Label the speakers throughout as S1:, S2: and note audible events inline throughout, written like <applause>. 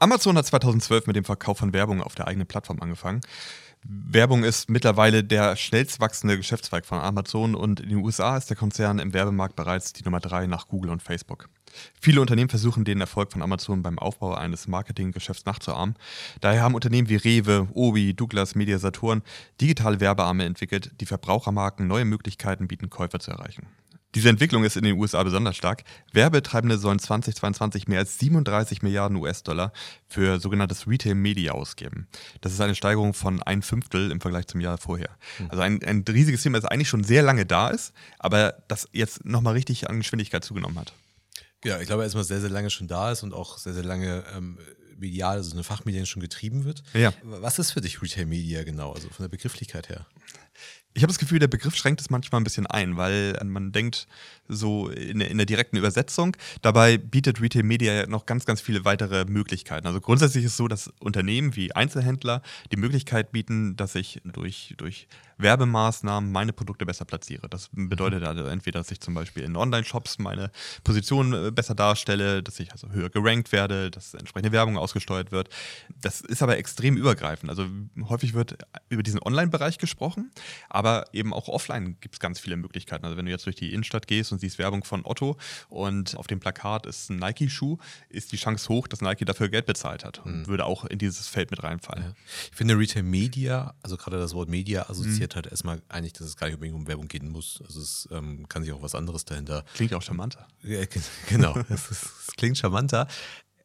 S1: Amazon hat 2012 mit dem Verkauf von Werbung auf der eigenen Plattform angefangen. Werbung ist mittlerweile der schnellst wachsende Geschäftszweig von Amazon und in den USA ist der Konzern im Werbemarkt bereits die Nummer drei nach Google und Facebook. Viele Unternehmen versuchen den Erfolg von Amazon beim Aufbau eines Marketinggeschäfts nachzuahmen. Daher haben Unternehmen wie Rewe, Obi, Douglas, Media Saturn digitale Werbearme entwickelt, die Verbrauchermarken neue Möglichkeiten bieten, Käufer zu erreichen. Diese Entwicklung ist in den USA besonders stark. Werbetreibende sollen 2022 mehr als 37 Milliarden US-Dollar für sogenanntes Retail Media ausgeben. Das ist eine Steigerung von ein Fünftel im Vergleich zum Jahr vorher. Hm. Also ein, ein riesiges Thema, das eigentlich schon sehr lange da ist, aber das jetzt nochmal richtig an Geschwindigkeit zugenommen hat.
S2: Ja, ich glaube, erstmal sehr, sehr lange schon da ist und auch sehr, sehr lange ähm, medial, also eine Fachmedien schon getrieben wird.
S1: Ja.
S2: Was ist für dich Retail Media genau, also von der Begrifflichkeit her?
S1: Ich habe das Gefühl, der Begriff schränkt es manchmal ein bisschen ein, weil man denkt so in, in, der direkten Übersetzung, dabei bietet Retail Media ja noch ganz, ganz viele weitere Möglichkeiten. Also grundsätzlich ist es so, dass Unternehmen wie Einzelhändler die Möglichkeit bieten, dass ich durch, durch Werbemaßnahmen meine Produkte besser platziere. Das bedeutet also entweder, dass ich zum Beispiel in Online-Shops meine Position äh, besser darstelle, dass ich also höher gerankt werde, dass entsprechende Werbung ausgesteuert wird. Das ist aber extrem übergreifend. Also häufig wird über diesen Online-Bereich gesprochen, aber eben auch offline gibt es ganz viele Möglichkeiten. Also wenn du jetzt durch die Innenstadt gehst und siehst Werbung von Otto und auf dem Plakat ist ein Nike-Schuh, ist die Chance hoch, dass Nike dafür Geld bezahlt hat und mhm. würde auch in dieses Feld mit reinfallen. Ja.
S2: Ich finde Retail Media, also gerade das Wort Media assoziiert mhm. halt erstmal eigentlich, dass es gar nicht unbedingt um Werbung gehen muss. Also es ähm, kann sich auch was anderes dahinter.
S1: Klingt auch charmanter.
S2: Ja, <laughs> genau, es, es klingt charmanter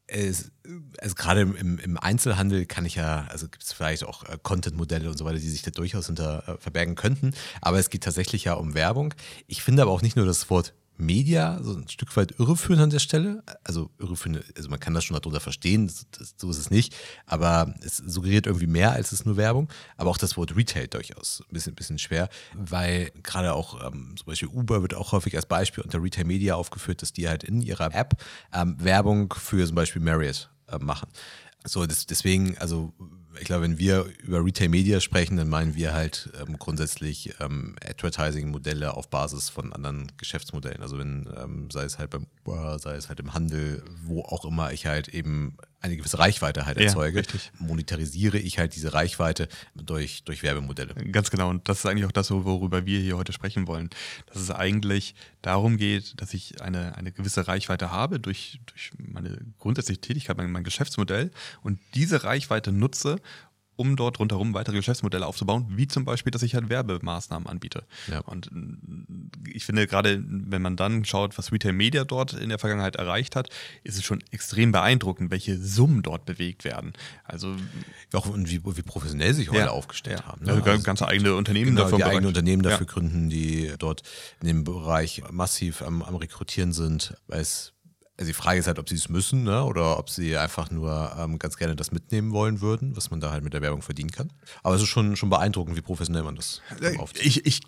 S2: es, also gerade im, im, Einzelhandel kann ich ja, also gibt es vielleicht auch äh, Content-Modelle und so weiter, die sich da durchaus hinter äh, verbergen könnten. Aber es geht tatsächlich ja um Werbung. Ich finde aber auch nicht nur das Wort Media so ein Stück weit irreführend an der Stelle. Also irreführend, also man kann das schon darunter verstehen, das, so ist es nicht, aber es suggeriert irgendwie mehr als es nur Werbung. Aber auch das Wort Retail durchaus ein bisschen, bisschen schwer, weil gerade auch ähm, zum Beispiel Uber wird auch häufig als Beispiel unter Retail Media aufgeführt, dass die halt in ihrer App ähm, Werbung für zum Beispiel Marriott äh, machen. So, das, deswegen, also ich glaube, wenn wir über Retail Media sprechen, dann meinen wir halt ähm, grundsätzlich ähm, Advertising-Modelle auf Basis von anderen Geschäftsmodellen. Also wenn, ähm, sei es halt beim sei es halt im Handel, wo auch immer ich halt eben eine gewisse Reichweite halt erzeuge, ja, monetarisiere ich halt diese Reichweite durch, durch Werbemodelle.
S1: Ganz genau. Und das ist eigentlich auch das, worüber wir hier heute sprechen wollen. Dass es eigentlich darum geht, dass ich eine, eine gewisse Reichweite habe durch, durch meine grundsätzliche Tätigkeit, mein, mein Geschäftsmodell und diese Reichweite nutze, um dort rundherum weitere Geschäftsmodelle aufzubauen, wie zum Beispiel, dass ich halt Werbemaßnahmen anbiete. Ja. Und äh, ich finde gerade, wenn man dann schaut, was Retail Media dort in der Vergangenheit erreicht hat, ist es schon extrem beeindruckend, welche Summen dort bewegt werden. Also
S2: ja, auch und wie, wie professionell sich heute ja. aufgestellt haben.
S1: Ne? Also, also ganze eigene Unternehmen
S2: genau, dafür. Die eigene Unternehmen dafür gründen, die dort in dem Bereich massiv am, am Rekrutieren sind, weil es also die Frage ist halt, ob sie es müssen ne? oder ob sie einfach nur ähm, ganz gerne das mitnehmen wollen würden, was man da halt mit der Werbung verdienen kann. Aber es ist schon, schon beeindruckend, wie professionell man das
S1: aufzieht. Ich, ich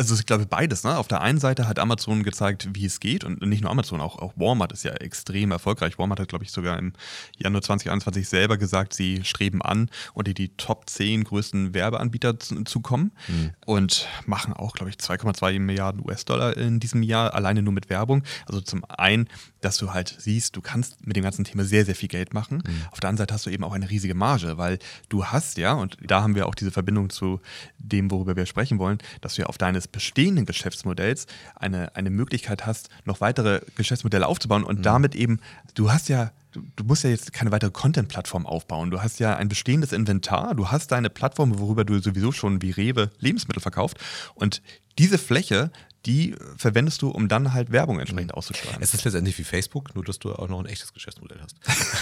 S1: also ich glaube beides. Ne? Auf der einen Seite hat Amazon gezeigt, wie es geht und nicht nur Amazon, auch, auch Walmart ist ja extrem erfolgreich. Walmart hat, glaube ich, sogar im Januar 2021 selber gesagt, sie streben an, unter die Top 10 größten Werbeanbieter zu, zu kommen mhm. und machen auch, glaube ich, 2,2 Milliarden US-Dollar in diesem Jahr alleine nur mit Werbung. Also zum einen, dass du halt siehst, du kannst mit dem ganzen Thema sehr, sehr viel Geld machen. Mhm. Auf der anderen Seite hast du eben auch eine riesige Marge, weil du hast ja, und da haben wir auch diese Verbindung zu dem, worüber wir sprechen wollen, dass du ja auf deines bestehenden Geschäftsmodells eine, eine Möglichkeit hast, noch weitere Geschäftsmodelle aufzubauen und mhm. damit eben, du hast ja Du, du, musst ja jetzt keine weitere Content-Plattform aufbauen. Du hast ja ein bestehendes Inventar, du hast deine Plattform, worüber du sowieso schon wie Rewe Lebensmittel verkauft. Und diese Fläche die verwendest du, um dann halt Werbung entsprechend mhm. auszusteuern.
S2: Es ist letztendlich wie Facebook, nur dass du auch noch ein echtes Geschäftsmodell hast.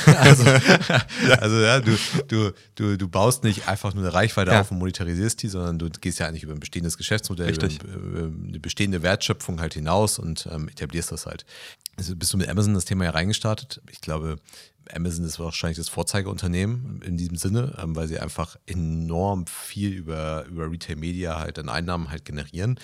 S2: <laughs> also, also ja, du, du, du, du baust nicht einfach nur eine Reichweite ja. auf und monetarisierst die, sondern du gehst ja eigentlich über ein bestehendes Geschäftsmodell,
S1: Richtig.
S2: über eine bestehende Wertschöpfung halt hinaus und ähm, etablierst das halt. Also bist du mit Amazon das Thema ja reingestartet. Ich glaube, Amazon ist wahrscheinlich das Vorzeigeunternehmen in diesem Sinne, ähm, weil sie einfach enorm viel über, über Retail Media halt an Einnahmen halt generieren.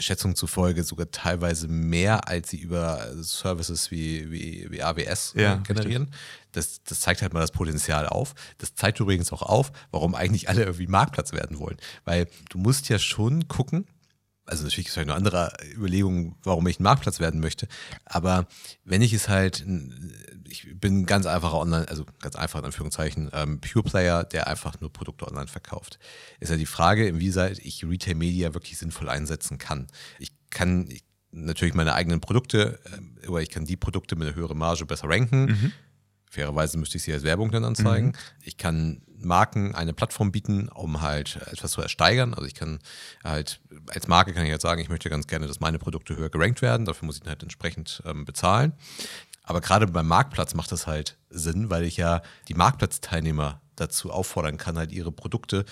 S2: Schätzungen zufolge sogar teilweise mehr, als sie über Services wie, wie, wie AWS
S1: ja,
S2: äh, generieren. Das, das, zeigt halt mal das Potenzial auf. Das zeigt übrigens auch auf, warum eigentlich alle irgendwie Marktplatz werden wollen. Weil du musst ja schon gucken, also natürlich gibt es noch andere Überlegungen, warum ich ein Marktplatz werden möchte. Aber wenn ich es halt, ich bin ganz einfacher Online, also ganz einfach in Anführungszeichen, ähm, Pure Player, der einfach nur Produkte online verkauft. Ist ja die Frage, inwieweit ich Retail Media wirklich sinnvoll einsetzen kann. Ich kann ich, natürlich meine eigenen Produkte, äh, oder ich kann die Produkte mit einer höheren Marge besser ranken. Mhm. Fairerweise müsste ich sie als Werbung dann anzeigen. Mhm. Ich kann Marken eine Plattform bieten, um halt etwas zu ersteigern. Also ich kann halt, als Marke kann ich halt sagen, ich möchte ganz gerne, dass meine Produkte höher gerankt werden. Dafür muss ich halt entsprechend ähm, bezahlen. Aber gerade beim Marktplatz macht das halt Sinn, weil ich ja die Marktplatzteilnehmer dazu auffordern kann, halt ihre Produkte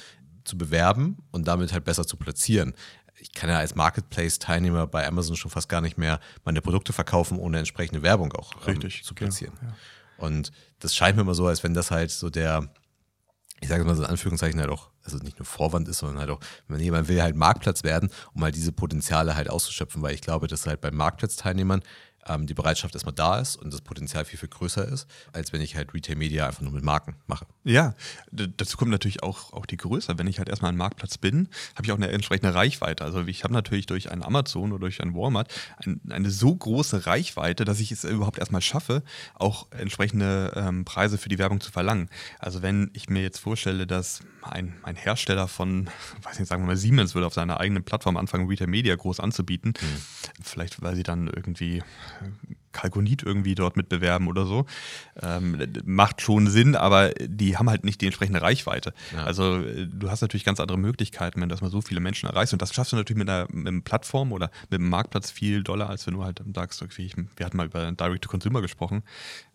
S2: zu bewerben und damit halt besser zu platzieren. Ich kann ja als Marketplace-Teilnehmer bei Amazon schon fast gar nicht mehr meine Produkte verkaufen, ohne entsprechende Werbung auch ähm, zu platzieren. Ja, ja. Und das scheint mir immer so, als wenn das halt so der, ich sage mal so in Anführungszeichen halt auch, also nicht nur Vorwand ist, sondern halt auch, wenn jemand will halt Marktplatz werden, um halt diese Potenziale halt auszuschöpfen, weil ich glaube, dass halt bei Marktplatzteilnehmern ähm, die Bereitschaft erstmal da ist und das Potenzial viel, viel größer ist, als wenn ich halt Retail Media einfach nur mit Marken mache.
S1: Ja, dazu kommt natürlich auch, auch die Größe. Wenn ich halt erstmal ein Marktplatz bin, habe ich auch eine entsprechende Reichweite. Also ich habe natürlich durch einen Amazon oder durch einen Walmart ein, eine so große Reichweite, dass ich es überhaupt erstmal schaffe, auch entsprechende ähm, Preise für die Werbung zu verlangen. Also wenn ich mir jetzt vorstelle, dass ein, ein Hersteller von, <laughs> weiß nicht, sagen wir mal Siemens würde auf seiner eigenen Plattform anfangen, Retail Media groß anzubieten, mhm. vielleicht weil sie dann irgendwie Kalkonit irgendwie dort mitbewerben oder so. Ähm, macht schon Sinn, aber die haben halt nicht die entsprechende Reichweite. Ja. Also äh, du hast natürlich ganz andere Möglichkeiten, wenn du erstmal so viele Menschen erreichst. Und das schaffst du natürlich mit einer, mit einer Plattform oder mit einem Marktplatz viel doller, als wenn du halt sagst, okay, ich, wir hatten mal über Direct-to-Consumer gesprochen.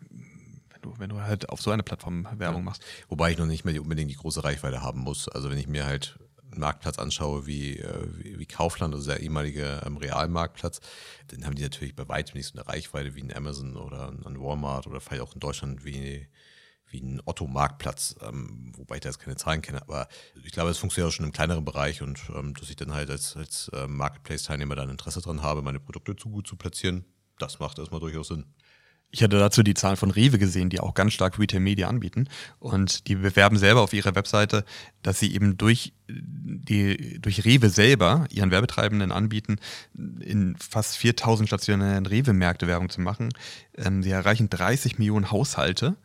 S1: Wenn du, wenn du halt auf so einer Plattform Werbung machst.
S2: Wobei ich noch nicht mehr unbedingt die große Reichweite haben muss. Also wenn ich mir halt Marktplatz anschaue wie, äh, wie, wie, Kaufland, also der ehemalige ähm, Realmarktplatz, dann haben die natürlich bei weitem nicht so eine Reichweite wie ein Amazon oder ein Walmart oder vielleicht auch in Deutschland wie, wie ein Otto-Marktplatz, ähm, wobei ich da jetzt keine Zahlen kenne, aber ich glaube, es funktioniert auch schon im kleineren Bereich und ähm, dass ich dann halt als, als äh, Marketplace-Teilnehmer da ein Interesse dran habe, meine Produkte zu gut zu platzieren, das macht erstmal durchaus Sinn.
S1: Ich hatte dazu die Zahlen von Rewe gesehen, die auch ganz stark Retail Media anbieten. Und die bewerben selber auf ihrer Webseite, dass sie eben durch, die, durch Rewe selber ihren Werbetreibenden anbieten, in fast 4000 stationären Rewe-Märkte Werbung zu machen. Ähm, sie erreichen 30 Millionen Haushalte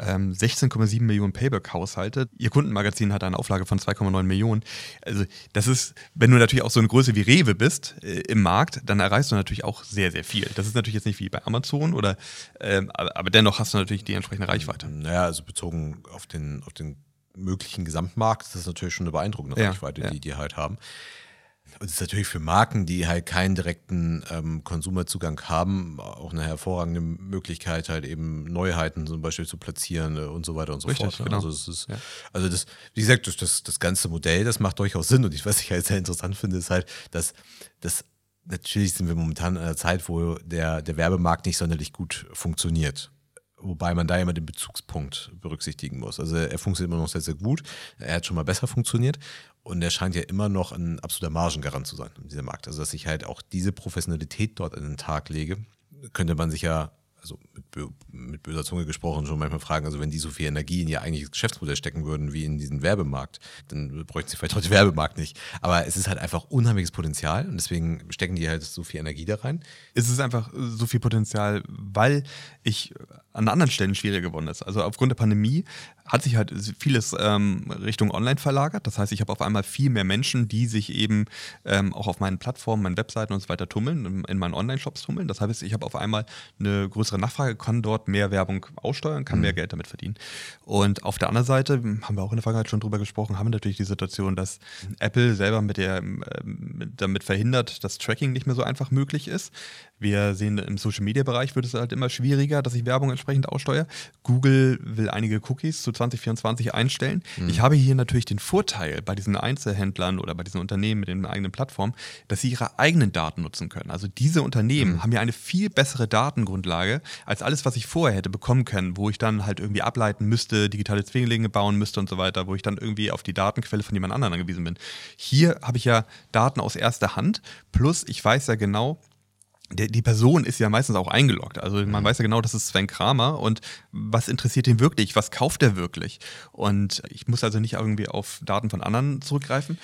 S1: 16,7 ähm, Millionen Payback-Haushalte. Ihr Kundenmagazin hat eine Auflage von 2,9 Millionen. Also das ist, wenn du natürlich auch so eine Größe wie Rewe bist äh, im Markt, dann erreichst du natürlich auch sehr, sehr viel. Das ist natürlich jetzt nicht wie bei Amazon oder, äh, aber, aber, dennoch hast du natürlich die entsprechende Reichweite.
S2: Naja, also bezogen auf den, auf den möglichen Gesamtmarkt, das ist natürlich schon eine beeindruckende ja, Reichweite, ja. die die halt haben. Und es ist natürlich für Marken, die halt keinen direkten ähm, Konsumerzugang haben, auch eine hervorragende Möglichkeit, halt eben Neuheiten zum Beispiel zu platzieren äh, und so weiter und so Richtig, fort. Ne? Genau. Also, ist, ja. also das, wie gesagt, das, das, das ganze Modell, das macht durchaus Sinn. Und ich, was ich halt sehr interessant finde, ist halt, dass das natürlich sind wir momentan in einer Zeit, wo der, der Werbemarkt nicht sonderlich gut funktioniert. Wobei man da immer den Bezugspunkt berücksichtigen muss. Also er funktioniert immer noch sehr, sehr gut. Er hat schon mal besser funktioniert. Und er scheint ja immer noch ein absoluter Margengarant zu sein, dieser Markt. Also, dass ich halt auch diese Professionalität dort an den Tag lege, könnte man sich ja also mit, mit, böser Zunge gesprochen, schon manchmal fragen, also wenn die so viel Energie in ihr eigentliches Geschäftsmodell stecken würden wie in diesen Werbemarkt, dann bräuchten sie vielleicht den Werbemarkt nicht. Aber es ist halt einfach unheimliches Potenzial und deswegen stecken die halt so viel Energie da rein.
S1: Es ist einfach so viel Potenzial, weil ich an anderen Stellen schwieriger geworden ist. Also aufgrund der Pandemie hat sich halt vieles ähm, Richtung Online verlagert. Das heißt, ich habe auf einmal viel mehr Menschen, die sich eben ähm, auch auf meinen Plattformen, meinen Webseiten und so weiter tummeln, in meinen Online-Shops tummeln. Das heißt, ich habe auf einmal eine größere Nachfrage, kann dort mehr Werbung aussteuern, kann mhm. mehr Geld damit verdienen. Und auf der anderen Seite, haben wir auch in der Vergangenheit schon drüber gesprochen, haben wir natürlich die Situation, dass Apple selber mit der, äh, damit verhindert, dass Tracking nicht mehr so einfach möglich ist. Wir sehen, im Social-Media-Bereich wird es halt immer schwieriger, dass ich Werbung entsprechend aussteuere. Google will einige Cookies zu 2024 einstellen. Mhm. Ich habe hier natürlich den Vorteil bei diesen Einzelhändlern oder bei diesen Unternehmen mit den eigenen Plattformen, dass sie ihre eigenen Daten nutzen können. Also diese Unternehmen mhm. haben ja eine viel bessere Datengrundlage als alles, was ich vorher hätte bekommen können, wo ich dann halt irgendwie ableiten müsste, digitale Zwillinge bauen müsste und so weiter, wo ich dann irgendwie auf die Datenquelle von jemand anderem angewiesen bin. Hier habe ich ja Daten aus erster Hand, plus ich weiß ja genau, die Person ist ja meistens auch eingeloggt. Also man mhm. weiß ja genau, das ist Sven Kramer und was interessiert ihn wirklich? Was kauft er wirklich? Und ich muss also nicht irgendwie auf Daten von anderen zurückgreifen.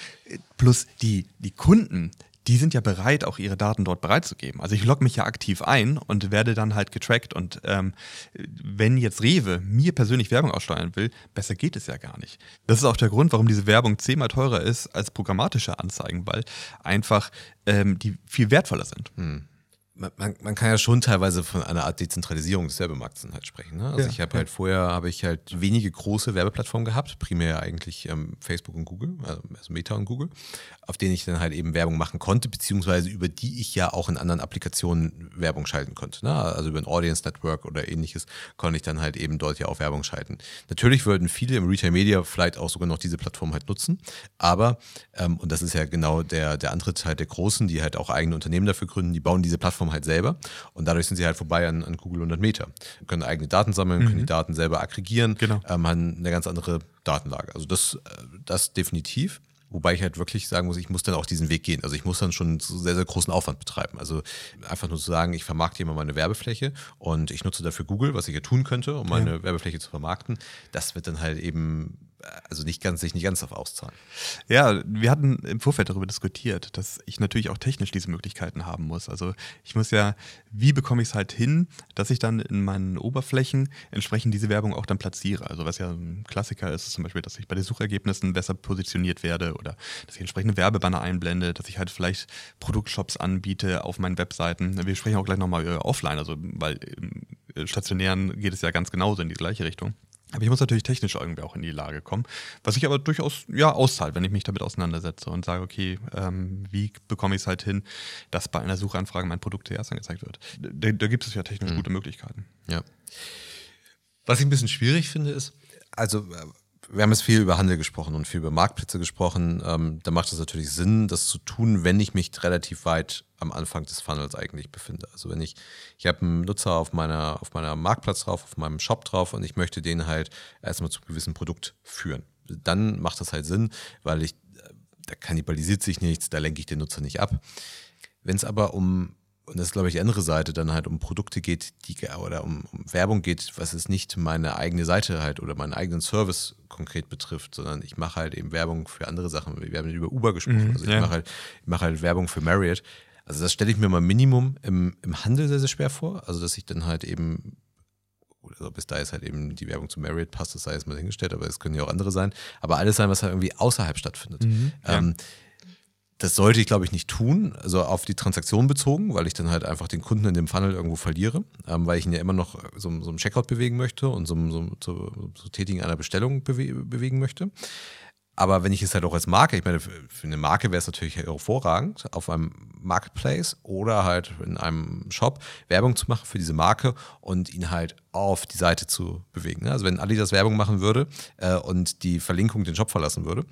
S1: Plus die, die Kunden, die sind ja bereit, auch ihre Daten dort bereitzugeben. Also ich logge mich ja aktiv ein und werde dann halt getrackt. Und ähm, wenn jetzt Rewe mir persönlich Werbung aussteuern will, besser geht es ja gar nicht. Das ist auch der Grund, warum diese Werbung zehnmal teurer ist als programmatische Anzeigen, weil einfach ähm, die viel wertvoller sind. Hm
S2: man, man, kann ja schon teilweise von einer Art Dezentralisierung des Werbemarkts halt sprechen. Ne? Also ja, ich habe ja. halt vorher habe ich halt wenige große Werbeplattformen gehabt, primär eigentlich ähm, Facebook und Google, also Meta und Google, auf denen ich dann halt eben Werbung machen konnte, beziehungsweise über die ich ja auch in anderen Applikationen Werbung schalten konnte. Ne? Also über ein Audience Network oder ähnliches konnte ich dann halt eben dort ja auch Werbung schalten. Natürlich würden viele im Retail Media vielleicht auch sogar noch diese Plattform halt nutzen, aber, ähm, und das ist ja genau der, der andere Teil der Großen, die halt auch eigene Unternehmen dafür gründen, die bauen diese Plattform halt selber und dadurch sind sie halt vorbei an, an Google 100 Meter. Können eigene Daten sammeln, mhm. können die Daten selber aggregieren, genau. ähm, haben eine ganz andere Datenlage. Also das, äh, das definitiv. Wobei ich halt wirklich sagen muss, ich muss dann auch diesen Weg gehen. Also ich muss dann schon sehr, sehr großen Aufwand betreiben. Also einfach nur zu sagen, ich vermarkte hier mal meine Werbefläche und ich nutze dafür Google, was ich ja tun könnte, um meine ja. Werbefläche zu vermarkten. Das wird dann halt eben also nicht ganz, sich nicht ganz auf auszahlen.
S1: Ja, wir hatten im Vorfeld darüber diskutiert, dass ich natürlich auch technisch diese Möglichkeiten haben muss. Also ich muss ja, wie bekomme ich es halt hin, dass ich dann in meinen Oberflächen entsprechend diese Werbung auch dann platziere. Also was ja ein Klassiker ist, ist zum Beispiel, dass ich bei den Suchergebnissen besser positioniert werde oder dass ich entsprechende Werbebanner einblende, dass ich halt vielleicht Produktshops anbiete auf meinen Webseiten. Wir sprechen auch gleich nochmal über offline, also weil im stationären geht es ja ganz genauso in die gleiche Richtung. Aber ich muss natürlich technisch irgendwie auch in die Lage kommen, was ich aber durchaus ja auszahlt, wenn ich mich damit auseinandersetze und sage, okay, ähm, wie bekomme ich es halt hin, dass bei einer Suchanfrage mein Produkt zuerst angezeigt wird. Da, da gibt es ja technisch mhm. gute Möglichkeiten.
S2: Ja. Was ich ein bisschen schwierig finde, ist, also äh, wir haben jetzt viel über Handel gesprochen und viel über Marktplätze gesprochen. Ähm, da macht es natürlich Sinn, das zu tun, wenn ich mich relativ weit am Anfang des Funnels eigentlich befinde. Also wenn ich, ich habe einen Nutzer auf meiner, auf meiner Marktplatz drauf, auf meinem Shop drauf und ich möchte den halt erstmal zu einem gewissen Produkt führen. Dann macht das halt Sinn, weil ich, da kannibalisiert sich nichts, da lenke ich den Nutzer nicht ab. Wenn es aber um und das ist, glaube ich, die andere Seite, dann halt um Produkte geht, die oder um, um, Werbung geht, was es nicht meine eigene Seite halt oder meinen eigenen Service konkret betrifft, sondern ich mache halt eben Werbung für andere Sachen. Wir haben über Uber gesprochen. Mhm, also ich ja. mache halt, mach halt Werbung für Marriott. Also das stelle ich mir mal Minimum im, im Handel sehr, sehr schwer vor. Also dass ich dann halt eben also bis da ist halt eben die Werbung zu Marriott passt, das sei jetzt mal hingestellt, aber es können ja auch andere sein. Aber alles sein, was halt irgendwie außerhalb stattfindet. Mhm, ja. ähm, das sollte ich, glaube ich, nicht tun, also auf die Transaktion bezogen, weil ich dann halt einfach den Kunden in dem Funnel irgendwo verliere, ähm, weil ich ihn ja immer noch so, so einen Checkout bewegen möchte und so, so, so, so Tätigen einer Bestellung bewe bewegen möchte. Aber wenn ich es halt auch als Marke, ich meine, für eine Marke wäre es natürlich hervorragend, auf einem Marketplace oder halt in einem Shop Werbung zu machen für diese Marke und ihn halt auf die Seite zu bewegen. Ne? Also wenn Adidas Werbung machen würde äh, und die Verlinkung den Shop verlassen würde,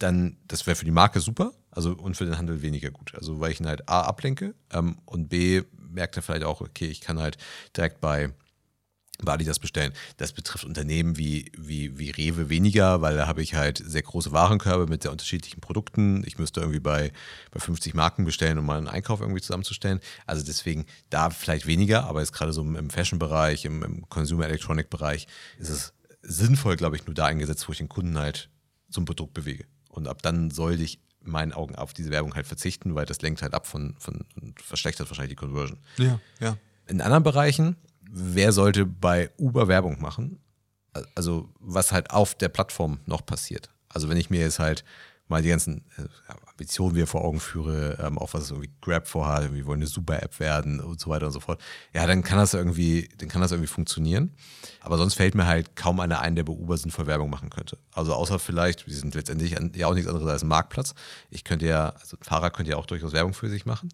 S2: dann das wäre für die Marke super, also und für den Handel weniger gut. Also weil ich ihn halt A ablenke ähm, und B merkt er vielleicht auch, okay, ich kann halt direkt bei bei das bestellen. Das betrifft Unternehmen wie, wie, wie Rewe weniger, weil da habe ich halt sehr große Warenkörbe mit sehr unterschiedlichen Produkten. Ich müsste irgendwie bei, bei 50 Marken bestellen, um mal einen Einkauf irgendwie zusammenzustellen. Also deswegen da vielleicht weniger, aber jetzt gerade so im Fashion-Bereich, im, im Consumer Electronic-Bereich ist es sinnvoll, glaube ich, nur da eingesetzt, wo ich den Kunden halt zum Produkt bewege. Und ab dann sollte ich in meinen Augen auf diese Werbung halt verzichten, weil das lenkt halt ab von, von und verschlechtert wahrscheinlich die Conversion.
S1: Ja, ja.
S2: In anderen Bereichen, wer sollte bei Uber Werbung machen? Also, was halt auf der Plattform noch passiert. Also, wenn ich mir jetzt halt mal die ganzen äh, Ambitionen wieder vor Augen führe, ähm, auch was irgendwie Grab vorhat, wir wollen eine Super-App werden und so weiter und so fort, ja, dann kann das irgendwie, dann kann das irgendwie funktionieren. Aber sonst fällt mir halt kaum einer ein, der bei Uber sinnvoll Werbung machen könnte. Also außer vielleicht, wir sind letztendlich ja auch nichts anderes als ein Marktplatz. Ich könnte ja, also ein Fahrer könnte ja auch durchaus Werbung für sich machen.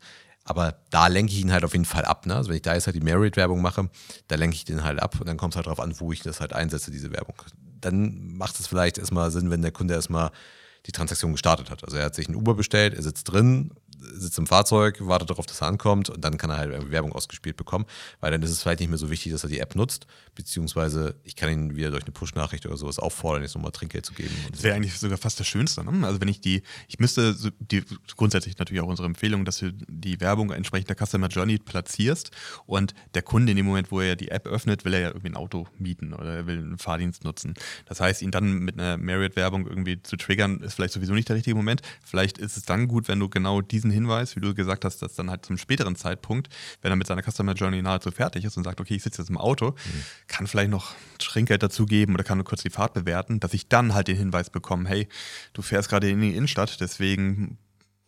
S2: Aber da lenke ich ihn halt auf jeden Fall ab. Ne? Also wenn ich da jetzt halt die Merit-Werbung mache, da lenke ich den halt ab und dann kommt es halt darauf an, wo ich das halt einsetze, diese Werbung. Dann macht es vielleicht erstmal Sinn, wenn der Kunde erstmal die Transaktion gestartet hat. Also er hat sich ein Uber bestellt, er sitzt drin, sitzt im Fahrzeug, wartet darauf, dass er ankommt und dann kann er halt Werbung ausgespielt bekommen, weil dann ist es vielleicht nicht mehr so wichtig, dass er die App nutzt, beziehungsweise ich kann ihn wieder durch eine Push-Nachricht oder sowas auffordern, jetzt nochmal Trinkgeld zu geben.
S1: Das wäre eigentlich sogar fast das Schönste. Ne? Also wenn ich die, ich müsste die, grundsätzlich natürlich auch unsere Empfehlung, dass du die Werbung entsprechend der Customer Journey platzierst und der Kunde in dem Moment, wo er die App öffnet, will er ja irgendwie ein Auto mieten oder er will einen Fahrdienst nutzen. Das heißt, ihn dann mit einer Marriott-Werbung irgendwie zu triggern, ist vielleicht sowieso nicht der richtige Moment. Vielleicht ist es dann gut, wenn du genau diesen Hinweis, wie du gesagt hast, dass dann halt zum späteren Zeitpunkt, wenn er mit seiner Customer Journey nahezu fertig ist und sagt, okay, ich sitze jetzt im Auto, mhm. kann vielleicht noch Trinkgeld dazugeben oder kann nur kurz die Fahrt bewerten, dass ich dann halt den Hinweis bekomme, hey, du fährst gerade in die Innenstadt, deswegen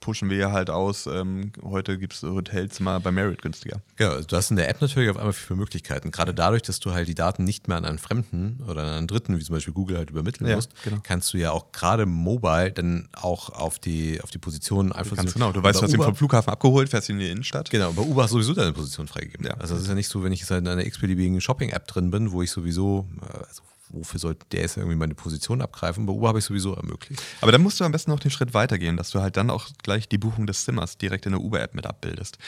S1: pushen wir ja halt aus, ähm, heute gibt es Hotelzimmer bei Merit günstiger.
S2: Ja, du hast in der App natürlich auf einmal viele Möglichkeiten. Gerade dadurch, dass du halt die Daten nicht mehr an einen Fremden oder an einen Dritten, wie zum Beispiel Google, halt übermitteln ja, musst, genau. kannst du ja auch gerade mobile dann auch auf die, auf die Position
S1: einfach Ganz genau, du weißt, du hast ihn vom Flughafen abgeholt, fährst ihn in die Innenstadt.
S2: Genau, bei Uber hast du sowieso deine Position freigegeben. Ja. Also das ist ja nicht so, wenn ich jetzt halt in einer x-beliebigen Shopping-App drin bin, wo ich sowieso, äh, also wofür sollte der jetzt irgendwie meine Position abgreifen? Bei Uber habe ich sowieso ermöglicht.
S1: Aber dann musst du am besten noch den Schritt weitergehen, dass du halt dann auch gleich die Buchung des Zimmers direkt in der Uber-App mit abbildest.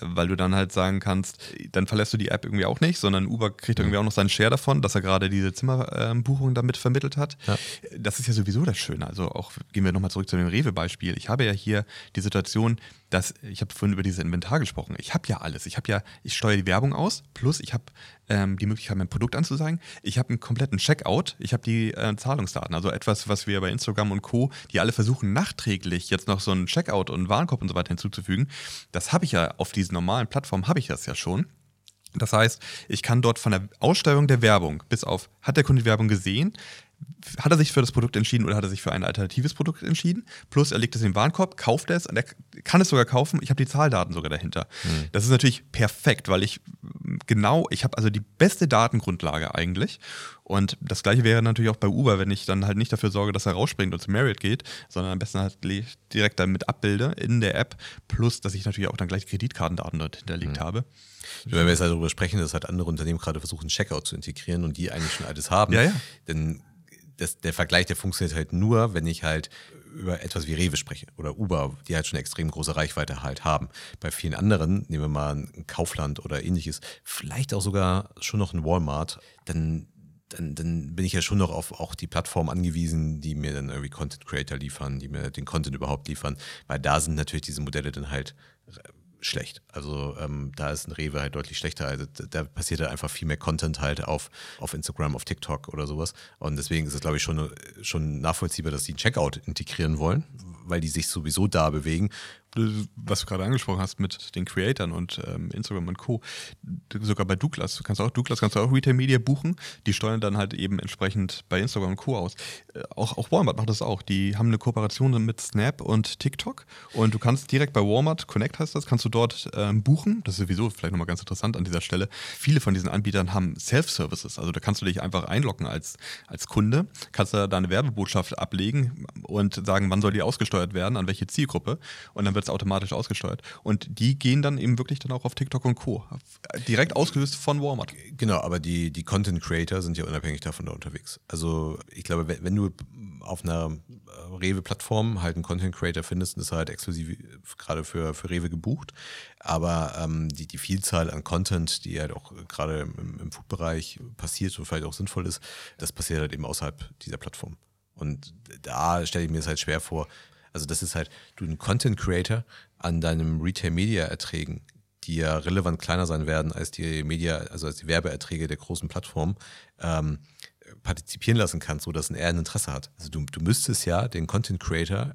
S1: Weil du dann halt sagen kannst, dann verlässt du die App irgendwie auch nicht, sondern Uber kriegt irgendwie auch noch seinen Share davon, dass er gerade diese Zimmerbuchung ähm, damit vermittelt hat. Ja. Das ist ja sowieso das Schöne. Also auch gehen wir nochmal zurück zu dem Rewe-Beispiel. Ich habe ja hier die Situation, dass ich habe vorhin über dieses Inventar gesprochen. Ich habe ja alles. Ich habe ja, ich steuere die Werbung aus, plus ich habe ähm, die Möglichkeit, mein Produkt anzuzeigen. Ich habe einen kompletten Checkout. Ich habe die äh, Zahlungsdaten. Also etwas, was wir bei Instagram und Co., die alle versuchen, nachträglich jetzt noch so einen Checkout und Warenkorb und so weiter hinzuzufügen. Das habe ich ja auf diesen normalen Plattformen, habe ich das ja schon. Das heißt, ich kann dort von der Aussteuerung der Werbung bis auf, hat der Kunde die Werbung gesehen, hat er sich für das Produkt entschieden oder hat er sich für ein alternatives Produkt entschieden? Plus er legt es in den Warenkorb, kauft es und er kann es sogar kaufen. Ich habe die Zahldaten sogar dahinter. Mhm. Das ist natürlich perfekt, weil ich genau, ich habe also die beste Datengrundlage eigentlich. Und das gleiche wäre natürlich auch bei Uber, wenn ich dann halt nicht dafür sorge, dass er rausspringt und zu Marriott geht, sondern am besten halt direkt damit abbilde in der App. Plus, dass ich natürlich auch dann gleich Kreditkartendaten dort hinterlegt mhm. habe.
S2: Wenn wir jetzt halt darüber sprechen, dass halt andere Unternehmen gerade versuchen, Checkout zu integrieren und die eigentlich schon alles haben, ja, ja. dann das, der Vergleich, der funktioniert halt nur, wenn ich halt über etwas wie Rewe spreche oder Uber, die halt schon eine extrem große Reichweite halt haben. Bei vielen anderen, nehmen wir mal ein Kaufland oder ähnliches, vielleicht auch sogar schon noch ein Walmart, dann dann, dann, bin ich ja schon noch auf auch die Plattform angewiesen, die mir dann irgendwie Content Creator liefern, die mir den Content überhaupt liefern, weil da sind natürlich diese Modelle dann halt schlecht. Also ähm, da ist ein Rewe halt deutlich schlechter. Also da passiert halt einfach viel mehr Content halt auf, auf Instagram, auf TikTok oder sowas. Und deswegen ist es, glaube ich, schon, schon nachvollziehbar, dass die einen Checkout integrieren wollen, weil die sich sowieso da bewegen
S1: was du gerade angesprochen hast mit den Creatoren und ähm, Instagram und Co. Sogar bei Douglas, du kannst auch Douglas kannst du auch Retail Media buchen, die steuern dann halt eben entsprechend bei Instagram und Co. aus. Äh, auch, auch Walmart macht das auch. Die haben eine Kooperation mit Snap und TikTok und du kannst direkt bei Walmart, Connect heißt das, kannst du dort ähm, buchen. Das ist sowieso vielleicht nochmal ganz interessant an dieser Stelle. Viele von diesen Anbietern haben Self-Services, also da kannst du dich einfach einloggen als, als Kunde, kannst da deine Werbebotschaft ablegen und sagen, wann soll die ausgesteuert werden, an welche Zielgruppe und dann wird es automatisch ausgesteuert. Und die gehen dann eben wirklich dann auch auf TikTok und Co. Direkt ausgelöst von Walmart.
S2: Genau, aber die, die Content Creator sind ja unabhängig davon da unterwegs. Also ich glaube, wenn, wenn du auf einer äh, Rewe-Plattform halt einen Content Creator findest, ist halt exklusiv gerade für, für Rewe gebucht. Aber ähm, die, die Vielzahl an Content, die halt auch gerade im, im Food-Bereich passiert und vielleicht auch sinnvoll ist, das passiert halt eben außerhalb dieser Plattform. Und da stelle ich mir es halt schwer vor, also das ist halt, du einen Content Creator an deinem Retail Media Erträgen, die ja relevant kleiner sein werden als die Media, also als die Werbeerträge der großen Plattformen, ähm, partizipieren lassen kannst, sodass er ein Interesse hat. Also du, du müsstest ja den Content Creator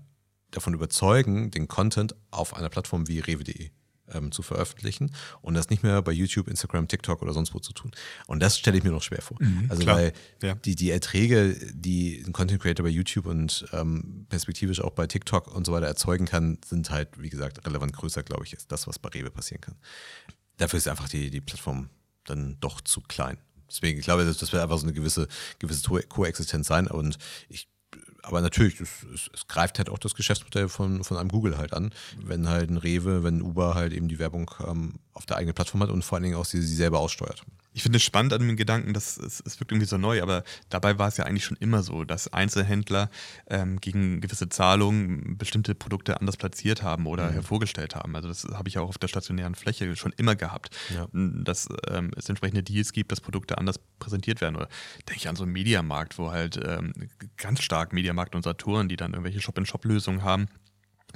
S2: davon überzeugen, den Content auf einer Plattform wie rewe.de ähm, zu veröffentlichen und das nicht mehr bei YouTube, Instagram, TikTok oder sonst wo zu tun. Und das stelle ich mir noch schwer vor. Mhm, also klar. weil ja. die, die Erträge, die ein Content Creator bei YouTube und ähm, perspektivisch auch bei TikTok und so weiter erzeugen kann, sind halt, wie gesagt, relevant größer, glaube ich, als das, was bei Rewe passieren kann. Dafür ist einfach die, die Plattform dann doch zu klein. Deswegen, ich glaube, das, das wird einfach so eine gewisse, gewisse Koexistenz sein. Und ich aber natürlich, es, es, es, greift halt auch das Geschäftsmodell von, von einem Google halt an. Wenn halt ein Rewe, wenn Uber halt eben die Werbung ähm, auf der eigenen Plattform hat und vor allen Dingen auch sie, sie selber aussteuert.
S1: Ich finde es spannend an dem Gedanken, dass es, es wirkt irgendwie so neu, aber dabei war es ja eigentlich schon immer so, dass Einzelhändler ähm, gegen gewisse Zahlungen bestimmte Produkte anders platziert haben oder mhm. hervorgestellt haben. Also das habe ich auch auf der stationären Fläche schon immer gehabt, ja. dass ähm, es entsprechende Deals gibt, dass Produkte anders präsentiert werden. Oder denke ich an so einen Mediamarkt, wo halt ähm, ganz stark Mediamarkt und Saturn, die dann irgendwelche Shop-in-Shop-Lösungen haben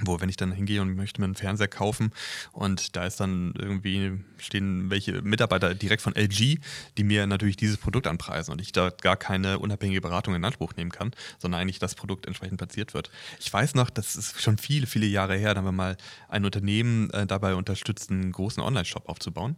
S1: wo wenn ich dann hingehe und möchte mir einen Fernseher kaufen und da ist dann irgendwie stehen welche Mitarbeiter direkt von LG, die mir natürlich dieses Produkt anpreisen und ich da gar keine unabhängige Beratung in Anspruch nehmen kann, sondern eigentlich das Produkt entsprechend platziert wird. Ich weiß noch, das ist schon viele, viele Jahre her, da haben wir mal ein Unternehmen äh, dabei unterstützt, einen großen Online-Shop aufzubauen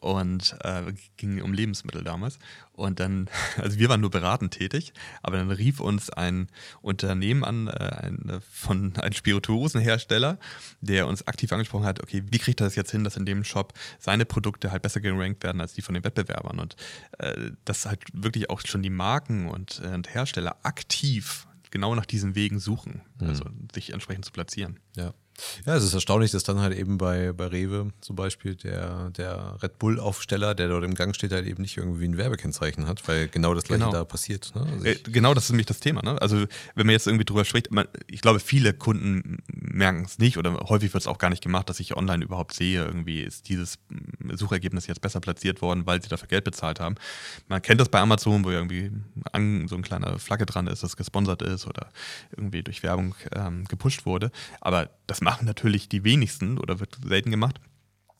S1: und äh, ging um Lebensmittel damals und dann, <laughs> also wir waren nur beratend tätig, aber dann rief uns ein Unternehmen an, äh, ein, von <laughs> einem Spirituosenhersteller, der uns aktiv angesprochen hat, okay, wie kriegt er das jetzt hin, dass in dem Shop seine Produkte halt besser gerankt werden als die von den Wettbewerbern und äh, dass halt wirklich auch schon die Marken und, äh, und Hersteller aktiv genau nach diesen Wegen suchen, mhm. also sich entsprechend zu platzieren.
S2: Ja. Ja, es ist erstaunlich, dass dann halt eben bei, bei Rewe zum Beispiel der, der Red Bull-Aufsteller, der dort im Gang steht, halt eben nicht irgendwie ein Werbekennzeichen hat, weil genau das gleiche genau. da passiert. Ne?
S1: Also äh, genau, das ist nämlich das Thema. Ne? Also wenn man jetzt irgendwie drüber spricht, man, ich glaube, viele Kunden merken es nicht oder häufig wird es auch gar nicht gemacht, dass ich online überhaupt sehe, irgendwie ist dieses Suchergebnis jetzt besser platziert worden, weil sie dafür Geld bezahlt haben. Man kennt das bei Amazon, wo irgendwie an, so ein kleiner Flagge dran ist, das gesponsert ist oder irgendwie durch Werbung ähm, gepusht wurde. Aber das machen natürlich die wenigsten oder wird selten gemacht.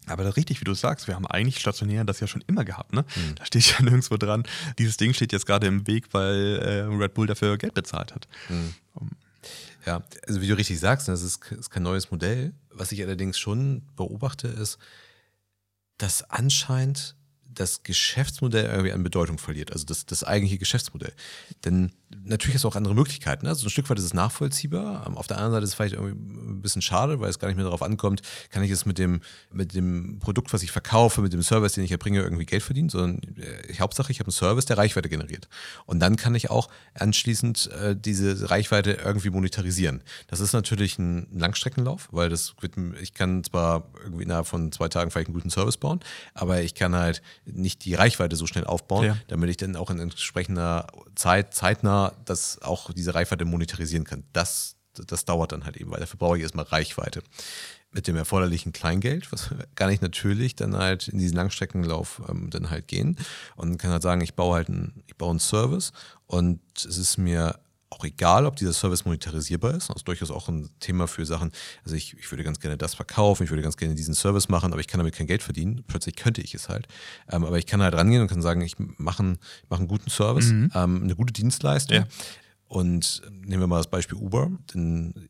S1: Aber richtig, wie du sagst, wir haben eigentlich stationär das ja schon immer gehabt. Ne? Mhm. Da steht ja <laughs> nirgendwo dran, dieses Ding steht jetzt gerade im Weg, weil äh, Red Bull dafür Geld bezahlt hat. Mhm.
S2: Um. Ja, also wie du richtig sagst, das ist, ist kein neues Modell. Was ich allerdings schon beobachte, ist, dass anscheinend das Geschäftsmodell irgendwie an Bedeutung verliert, also das, das eigentliche Geschäftsmodell. Denn natürlich hast du auch andere Möglichkeiten. Ne? Also ein Stück weit ist es nachvollziehbar. Ähm, auf der anderen Seite ist es vielleicht irgendwie ein bisschen schade, weil es gar nicht mehr darauf ankommt, kann ich es mit dem, mit dem Produkt, was ich verkaufe, mit dem Service, den ich erbringe, irgendwie Geld verdienen, sondern äh, Hauptsache, ich habe einen Service, der Reichweite generiert. Und dann kann ich auch anschließend äh, diese Reichweite irgendwie monetarisieren. Das ist natürlich ein Langstreckenlauf, weil das wird, ich kann zwar irgendwie innerhalb von zwei Tagen vielleicht einen guten Service bauen, aber ich kann halt nicht die Reichweite so schnell aufbauen, ja. damit ich dann auch in entsprechender Zeit, zeitnah, dass auch diese Reichweite monetarisieren kann. Das, das dauert dann halt eben, weil dafür brauche ich erstmal Reichweite. Mit dem erforderlichen Kleingeld, was <laughs> kann ich natürlich dann halt in diesen Langstreckenlauf ähm, dann halt gehen und kann halt sagen, ich baue halt einen, ich baue einen Service und es ist mir auch egal, ob dieser Service monetarisierbar ist. Das ist durchaus auch ein Thema für Sachen. Also ich, ich würde ganz gerne das verkaufen, ich würde ganz gerne diesen Service machen, aber ich kann damit kein Geld verdienen. Plötzlich könnte ich es halt. Ähm, aber ich kann halt rangehen und kann sagen, ich mache einen, mach einen guten Service, mhm. ähm, eine gute Dienstleistung. Ja. Und nehmen wir mal das Beispiel Uber. Denn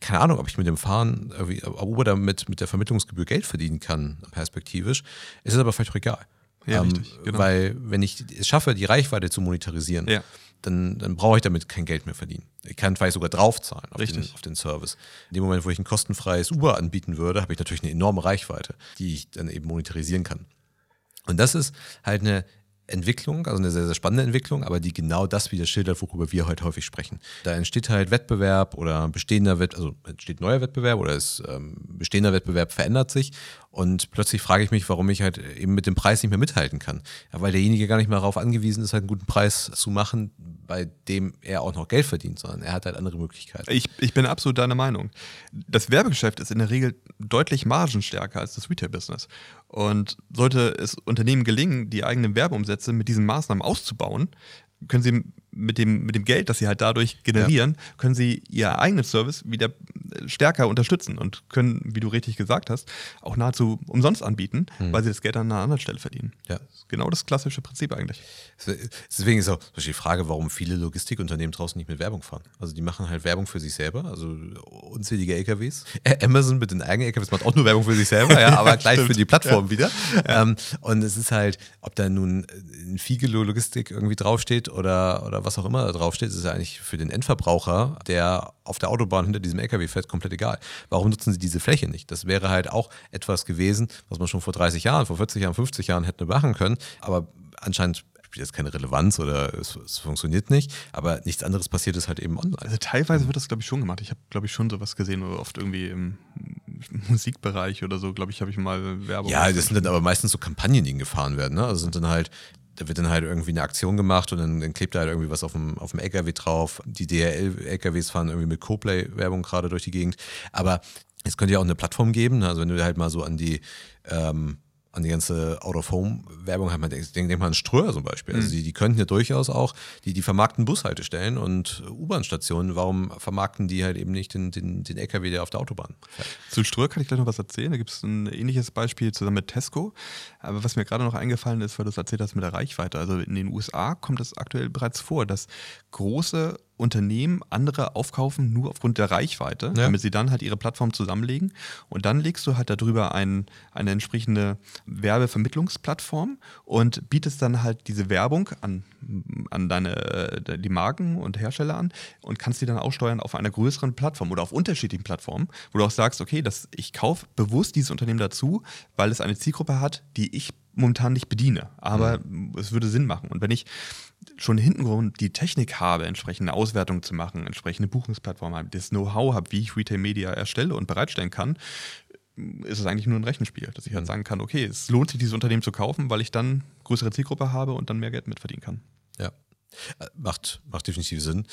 S2: keine Ahnung, ob ich mit dem Fahren, ob Uber damit mit der Vermittlungsgebühr Geld verdienen kann, perspektivisch. Es ist aber vielleicht auch egal. Ja, ähm, richtig, genau. Weil wenn ich es schaffe, die Reichweite zu monetarisieren, ja dann, dann brauche ich damit kein Geld mehr verdienen. Ich kann vielleicht sogar draufzahlen auf den, auf den Service. In dem Moment, wo ich ein kostenfreies Uber anbieten würde, habe ich natürlich eine enorme Reichweite, die ich dann eben monetarisieren kann. Und das ist halt eine Entwicklung, also eine sehr, sehr spannende Entwicklung, aber die genau das wieder schildert, worüber wir heute häufig sprechen. Da entsteht halt Wettbewerb oder bestehender Wettbewerb, also entsteht neuer Wettbewerb oder ist ähm, bestehender Wettbewerb verändert sich und plötzlich frage ich mich, warum ich halt eben mit dem Preis nicht mehr mithalten kann. Ja, weil derjenige gar nicht mehr darauf angewiesen ist, halt einen guten Preis zu machen, bei dem er auch noch Geld verdient, sondern er hat halt andere Möglichkeiten.
S1: Ich, ich bin absolut deiner Meinung. Das Werbegeschäft ist in der Regel deutlich margenstärker als das Retail-Business. Und sollte es Unternehmen gelingen, die eigenen Werbeumsätze mit diesen Maßnahmen auszubauen, können sie mit dem, mit dem Geld, das sie halt dadurch generieren, ja. können sie ihr eigenen Service wieder stärker unterstützen und können, wie du richtig gesagt hast, auch nahezu umsonst anbieten, mhm. weil sie das Geld an einer anderen Stelle verdienen. Ja. Das genau das klassische Prinzip eigentlich.
S2: Deswegen ist auch die Frage, warum viele Logistikunternehmen draußen nicht mit Werbung fahren. Also die machen halt Werbung für sich selber, also unzählige LKWs. Amazon mit den eigenen LKWs macht auch nur Werbung für sich selber, ja, aber <laughs> gleich für die Plattform ja. wieder. Ähm, und es ist halt, ob da nun ein Figelo Logistik irgendwie draufsteht oder, oder was auch immer da draufsteht, ist es eigentlich für den Endverbraucher, der auf der Autobahn hinter diesem LKW fährt, komplett egal. Warum nutzen sie diese Fläche nicht? Das wäre halt auch etwas gewesen, was man schon vor 30 Jahren, vor 40 Jahren, 50 Jahren hätte machen können. Aber anscheinend spielt jetzt keine Relevanz oder es, es, funktioniert nicht, aber nichts anderes passiert ist halt eben online.
S1: Also teilweise wird das, glaube ich, schon gemacht. Ich habe, glaube ich, schon sowas gesehen, oft irgendwie im Musikbereich oder so, glaube ich, habe ich mal Werbung.
S2: Ja, das sind dann aber meistens so Kampagnen, die gefahren werden. Ne? Also sind dann halt da wird dann halt irgendwie eine Aktion gemacht und dann, dann klebt da halt irgendwie was auf dem, auf dem LKW drauf. Die DRL-LKWs fahren irgendwie mit CoPlay-Werbung gerade durch die Gegend. Aber es könnte ja auch eine Plattform geben, ne? also wenn du halt mal so an die ähm, an die ganze Out-of-Home-Werbung hat man denkt, denkt man an Ströer zum Beispiel. Also die, die könnten ja durchaus auch, die, die vermarkten Bushaltestellen und U-Bahn-Stationen, warum vermarkten die halt eben nicht den, den, den LKW, der auf der Autobahn fährt?
S1: Zu Ströer kann ich gleich noch was erzählen. Da gibt es ein ähnliches Beispiel zusammen mit Tesco. Aber was mir gerade noch eingefallen ist, weil du es erzählt hast mit der Reichweite. Also in den USA kommt es aktuell bereits vor, dass große Unternehmen andere aufkaufen, nur aufgrund der Reichweite, ja. damit sie dann halt ihre Plattform zusammenlegen. Und dann legst du halt darüber ein, eine entsprechende Werbevermittlungsplattform und bietest dann halt diese Werbung an, an deine, die Marken und Hersteller an und kannst die dann aussteuern auf einer größeren Plattform oder auf unterschiedlichen Plattformen, wo du auch sagst, okay, das, ich kaufe bewusst dieses Unternehmen dazu, weil es eine Zielgruppe hat, die ich momentan nicht bediene. Aber mhm. es würde Sinn machen. Und wenn ich schon hinten die Technik habe, entsprechende Auswertungen zu machen, entsprechende Buchungsplattformen habe, das Know-how habe, wie ich Retail Media erstelle und bereitstellen kann, ist es eigentlich nur ein Rechenspiel, dass ich halt mhm. sagen kann, okay, es lohnt sich, dieses Unternehmen zu kaufen, weil ich dann größere Zielgruppe habe und dann mehr Geld mitverdienen kann.
S2: Ja, äh, macht, macht definitiv Sinn.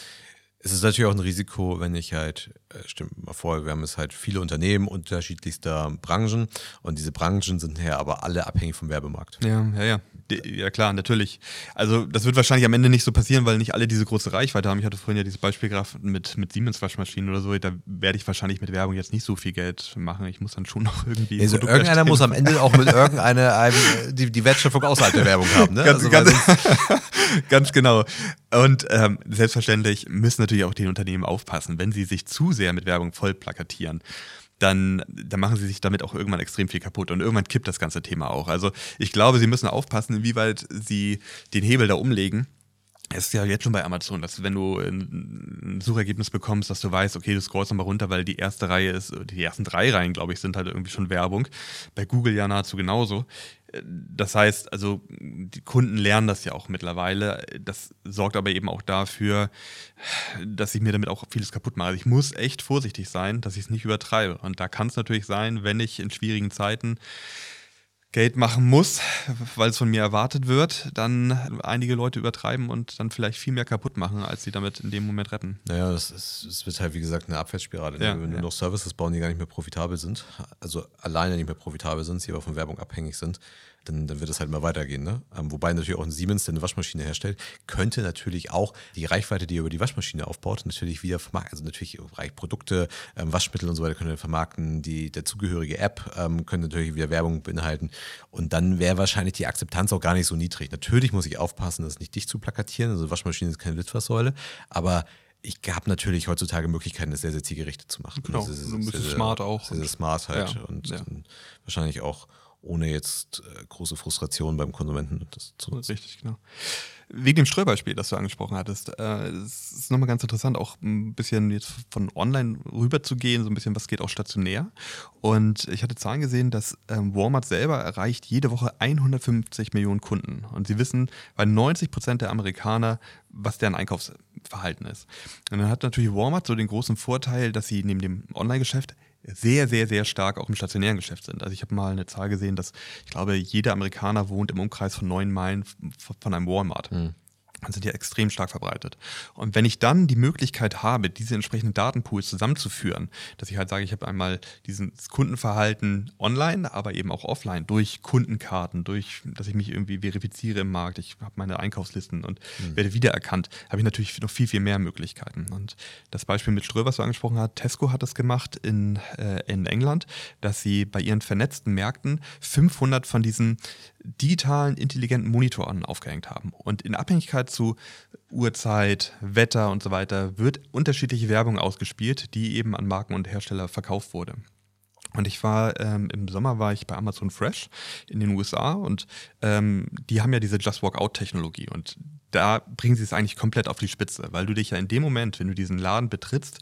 S2: Es ist natürlich auch ein Risiko, wenn ich halt, äh, stimmt mal vor, wir haben es halt viele Unternehmen unterschiedlichster Branchen und diese Branchen sind ja aber alle abhängig vom Werbemarkt.
S1: Ja, ja, ja. Ja klar, natürlich. Also das wird wahrscheinlich am Ende nicht so passieren, weil nicht alle diese große Reichweite haben. Ich hatte vorhin ja dieses Beispiel gehabt mit, mit Siemens Waschmaschinen oder so. Da werde ich wahrscheinlich mit Werbung jetzt nicht so viel Geld machen. Ich muss dann schon noch irgendwie.
S2: Also irgendeiner erstellen. muss am Ende auch mit irgendeiner einem, die, die Wertschöpfung außerhalb der Werbung haben. Ne?
S1: Ganz, also, ganz, <laughs> ganz genau. Und ähm, selbstverständlich müssen natürlich auch die Unternehmen aufpassen, wenn sie sich zu sehr mit Werbung voll plakatieren dann, dann machen sie sich damit auch irgendwann extrem viel kaputt und irgendwann kippt das ganze Thema auch. Also ich glaube, sie müssen aufpassen, inwieweit sie den Hebel da umlegen. Es ist ja jetzt schon bei Amazon, dass wenn du ein Suchergebnis bekommst, dass du weißt, okay, du scrollst nochmal runter, weil die erste Reihe ist, die ersten drei Reihen, glaube ich, sind halt irgendwie schon Werbung. Bei Google ja nahezu genauso. Das heißt, also die Kunden lernen das ja auch mittlerweile. Das sorgt aber eben auch dafür, dass ich mir damit auch vieles kaputt mache. Also ich muss echt vorsichtig sein, dass ich es nicht übertreibe. Und da kann es natürlich sein, wenn ich in schwierigen Zeiten Geld machen muss, weil es von mir erwartet wird, dann einige Leute übertreiben und dann vielleicht viel mehr kaputt machen, als sie damit in dem Moment retten.
S2: Naja, es wird halt wie gesagt eine Abwärtsspirale. Ne? Ja, Wenn ja. wir noch Services bauen, die gar nicht mehr profitabel sind, also alleine nicht mehr profitabel sind, sie aber von Werbung abhängig sind, dann, dann wird es halt mal weitergehen. Ne? Ähm, wobei natürlich auch ein Siemens, der eine Waschmaschine herstellt, könnte natürlich auch die Reichweite, die er über die Waschmaschine aufbaut, natürlich wieder vermarkten. Also natürlich Produkte, ähm, Waschmittel und so weiter können wir vermarkten. Die dazugehörige App ähm, können natürlich wieder Werbung beinhalten. Und dann wäre wahrscheinlich die Akzeptanz auch gar nicht so niedrig. Natürlich muss ich aufpassen, das nicht dicht zu plakatieren. Also Waschmaschine ist keine Litfaßsäule, aber ich habe natürlich heutzutage Möglichkeiten, das sehr, sehr zielgerichtet zu machen.
S1: Genau,
S2: also
S1: sehr, sehr, sehr, smart auch.
S2: Sehr, sehr smart halt ja, und ja. wahrscheinlich auch ohne jetzt äh, große Frustration beim Konsumenten das zu
S1: nutzen. Richtig, genau. Wegen dem Ströbeispiel, das du angesprochen hattest, äh, es ist nochmal ganz interessant, auch ein bisschen jetzt von online rüber zu gehen, so ein bisschen, was geht auch stationär. Und ich hatte Zahlen gesehen, dass ähm, Walmart selber erreicht jede Woche 150 Millionen Kunden. Und sie wissen bei 90 Prozent der Amerikaner, was deren Einkaufsverhalten ist. Und dann hat natürlich Walmart so den großen Vorteil, dass sie neben dem Online-Geschäft sehr, sehr, sehr stark auch im stationären Geschäft sind. Also ich habe mal eine Zahl gesehen, dass ich glaube, jeder Amerikaner wohnt im Umkreis von neun Meilen von einem Walmart. Mhm sind ja extrem stark verbreitet. Und wenn ich dann die Möglichkeit habe, diese entsprechenden Datenpools zusammenzuführen, dass ich halt sage, ich habe einmal dieses Kundenverhalten online, aber eben auch offline durch Kundenkarten, durch, dass ich mich irgendwie verifiziere im Markt, ich habe meine Einkaufslisten und mhm. werde wiedererkannt, habe ich natürlich noch viel, viel mehr Möglichkeiten. Und das Beispiel mit Ströer, was du angesprochen hast, Tesco hat das gemacht in, äh, in England, dass sie bei ihren vernetzten Märkten 500 von diesen digitalen, intelligenten Monitoren aufgehängt haben. Und in Abhängigkeit zu Uhrzeit, Wetter und so weiter wird unterschiedliche Werbung ausgespielt, die eben an Marken und Hersteller verkauft wurde. Und ich war ähm, im Sommer war ich bei Amazon Fresh in den USA und ähm, die haben ja diese Just Walk Out Technologie und da bringen sie es eigentlich komplett auf die Spitze, weil du dich ja in dem Moment, wenn du diesen Laden betrittst,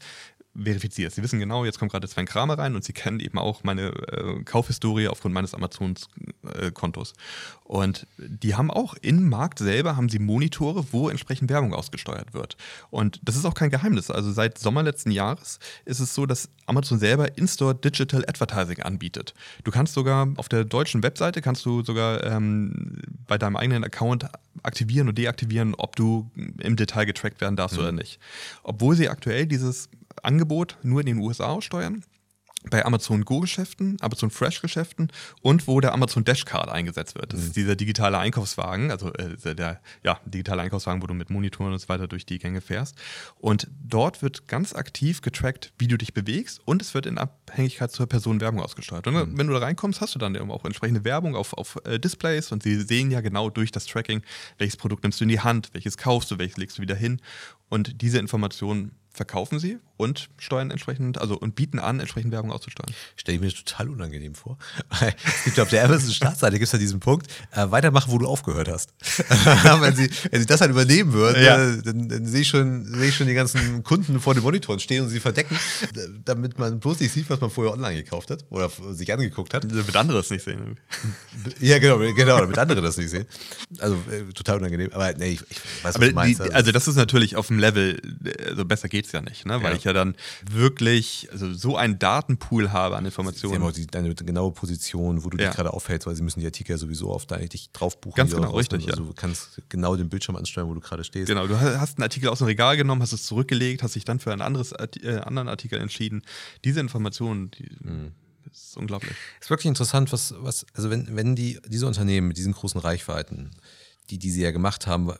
S1: verifizierst. Sie wissen genau, jetzt kommt gerade Sven Kramer rein und sie kennen eben auch meine äh, Kaufhistorie aufgrund meines Amazon-Kontos. Und die haben auch im Markt selber haben sie Monitore, wo entsprechend Werbung ausgesteuert wird. Und das ist auch kein Geheimnis. Also seit Sommer letzten Jahres ist es so, dass Amazon selber In-Store Digital Advertising anbietet. Du kannst sogar auf der deutschen Webseite kannst du sogar ähm, bei deinem eigenen Account aktivieren und deaktivieren, ob du im Detail getrackt werden darfst mhm. oder nicht. Obwohl sie aktuell dieses Angebot nur in den USA aussteuern, bei Amazon Go-Geschäften, Amazon Fresh-Geschäften und wo der Amazon Dashcard eingesetzt wird. Das
S2: Mhm.
S1: ist dieser digitale Einkaufswagen, also äh, der ja, digitale Einkaufswagen, wo du mit Monitoren und so weiter durch die Gänge fährst. Und dort wird ganz aktiv getrackt, wie du dich bewegst und es wird in Abhängigkeit zur Person Werbung ausgesteuert. Und
S2: Mhm.
S1: wenn du da reinkommst, hast du dann auch entsprechende Werbung auf, auf äh, Displays und sie sehen ja genau durch das Tracking, welches Produkt nimmst du in die Hand, welches kaufst du, welches legst du wieder hin. Und diese Informationen verkaufen sie und steuern entsprechend, also und bieten an, entsprechend Werbung auszusteuern.
S2: Stelle ich mir total unangenehm vor. <laughs> es gibt auf der Amazon-Startseite gibt es ja diesen Punkt, äh, weitermachen, wo du aufgehört hast. <laughs> wenn, sie, wenn sie das halt übernehmen würden,
S1: Ja.
S2: äh, dann, dann sehe ich, schon, sehe ich schon die ganzen Kunden vor den Monitoren stehen und sie verdecken, d- damit man bloß nicht sieht, was man vorher online gekauft hat oder f- sich angeguckt hat.
S1: Damit andere es nicht sehen. <laughs>
S2: Ja, genau, genau, damit andere das nicht sehen. Also äh, total unangenehm. Aber nee, ich, ich weiß, was
S1: Aber
S2: du meinst.
S1: die, also das ist natürlich auf dem Level, also besser geht's ja nicht, ne? weil
S2: Ja.
S1: ich ja dann wirklich also so einen Datenpool habe an
S2: Sie haben
S1: Informationen.
S2: auch die, deine genaue Position, wo du
S1: Ja.
S2: dich gerade aufhältst, weil sie müssen die Artikel ja sowieso auf deine, dich drauf buchen.
S1: Ganz genau, richtig, ja.
S2: Also du kannst genau den Bildschirm ansteuern, wo du gerade stehst.
S1: Genau, du hast einen Artikel aus dem Regal genommen, hast es zurückgelegt, hast dich dann für einen anderes, äh, anderen Artikel entschieden. Diese Informationen, die
S2: Mhm.
S1: das ist unglaublich.
S2: ist wirklich interessant, was, was also wenn, wenn die, diese Unternehmen mit diesen großen Reichweiten, die, die sie ja gemacht haben,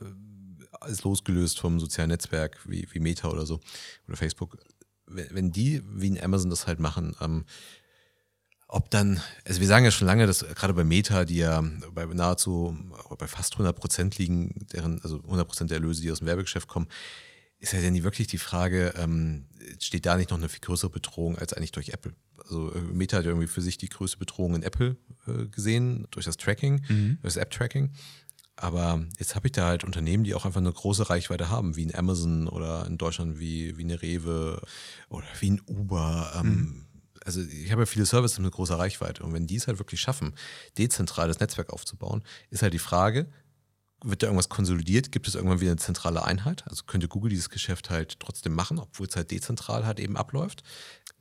S2: ist losgelöst vom sozialen Netzwerk wie, wie Meta oder so oder Facebook, wenn, die wie in Amazon das halt machen, ähm, ob dann, also wir sagen ja schon lange, dass gerade bei Meta, die ja bei nahezu, bei fast 100 Prozent liegen, deren, also 100 Prozent der Erlöse, die aus dem Werbegeschäft kommen, ist ja dann nie wirklich die Frage, ähm, steht da nicht noch eine viel größere Bedrohung als eigentlich durch Apple? Also äh, Meta hat ja irgendwie für sich die größte Bedrohung in Apple äh, gesehen, durch das Tracking, durch das App-Tracking. Aber jetzt habe ich da halt Unternehmen, die auch einfach eine große Reichweite haben, wie ein Amazon oder in Deutschland wie, wie eine Rewe oder wie ein Uber. Ähm, Also ich habe ja viele Services mit großer Reichweite. Und wenn die es halt wirklich schaffen, dezentral das Netzwerk aufzubauen, ist halt die Frage, wird da irgendwas konsolidiert? Gibt es irgendwann wieder eine zentrale Einheit? Also könnte Google dieses Geschäft halt trotzdem machen, obwohl es halt dezentral halt eben abläuft?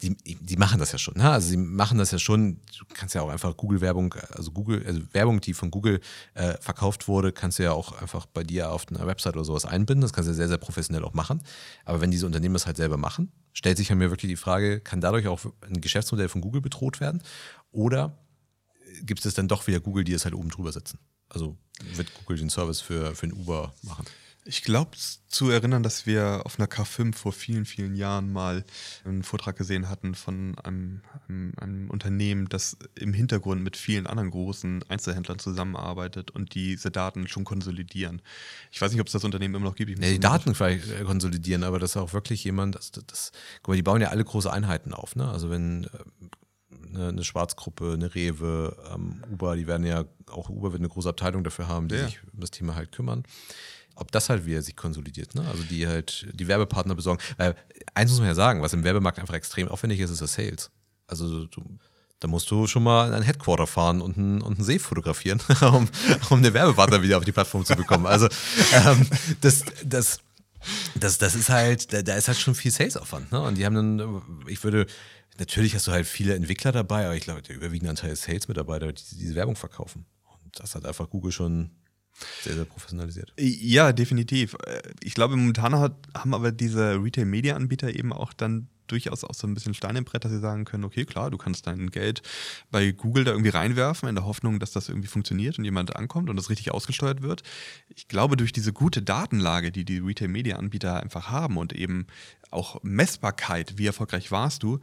S2: Die, die machen das ja schon. Ne? Also sie machen das ja schon. Du kannst ja auch einfach Google-Werbung, also Google, also Werbung, die von Google äh, verkauft wurde, kannst du ja auch einfach bei dir auf einer Website oder sowas einbinden. Das kannst du ja sehr, sehr professionell auch machen. Aber wenn diese Unternehmen das halt selber machen, stellt sich ja mir wirklich die Frage, kann dadurch auch ein Geschäftsmodell von Google bedroht werden? Oder gibt es dann doch wieder Google, die es halt oben drüber setzen? Also wird Google den Service für, für ein Uber machen?
S1: Ich glaube zu erinnern, dass wir auf einer K5 vor vielen, vielen Jahren mal einen Vortrag gesehen hatten von einem, einem, einem Unternehmen, das im Hintergrund mit vielen anderen großen Einzelhändlern zusammenarbeitet und diese Daten schon konsolidieren. Ich weiß nicht, ob es das Unternehmen immer noch gibt.
S2: Ja, die Daten vielleicht äh, konsolidieren, aber das ist auch wirklich jemand, das, das, guck mal, die bauen ja alle große Einheiten auf. Ne? Also wenn eine, eine Schwarzgruppe, eine Rewe, ähm, Uber, die werden ja, auch Uber wird eine große Abteilung dafür haben, die
S1: Ja.
S2: sich um das Thema halt kümmern. Ob das halt wieder sich konsolidiert, ne? Also die halt die Werbepartner besorgen. Weil eins muss man ja sagen, was im Werbemarkt einfach extrem aufwendig ist, ist das Sales. Also du, da musst du schon mal in ein Headquarter fahren und einen, und einen See fotografieren, <laughs> um, um den Werbepartner wieder auf die Plattform zu bekommen. Also ähm, das, das, das, das ist halt, da, da ist halt schon viel Sales-Aufwand. Ne? Und die haben dann, ich würde, natürlich hast du halt viele Entwickler dabei, aber ich glaube, der überwiegende Anteil ist Sales-Mitarbeiter, die diese Werbung verkaufen. Und das hat einfach Google schon sehr, sehr professionalisiert.
S1: Ja, definitiv. Äh, Ich glaube, momentan hat, haben aber diese Retail-Media-Anbieter eben auch dann durchaus auch so ein bisschen Stein im Brett, dass sie sagen können, okay, klar, du kannst dein Geld bei Google da irgendwie reinwerfen, in der Hoffnung, dass das irgendwie funktioniert und jemand ankommt und das richtig ausgesteuert wird. Ich glaube, durch diese gute Datenlage, die die Retail-Media-Anbieter einfach haben und eben auch Messbarkeit, wie erfolgreich warst du,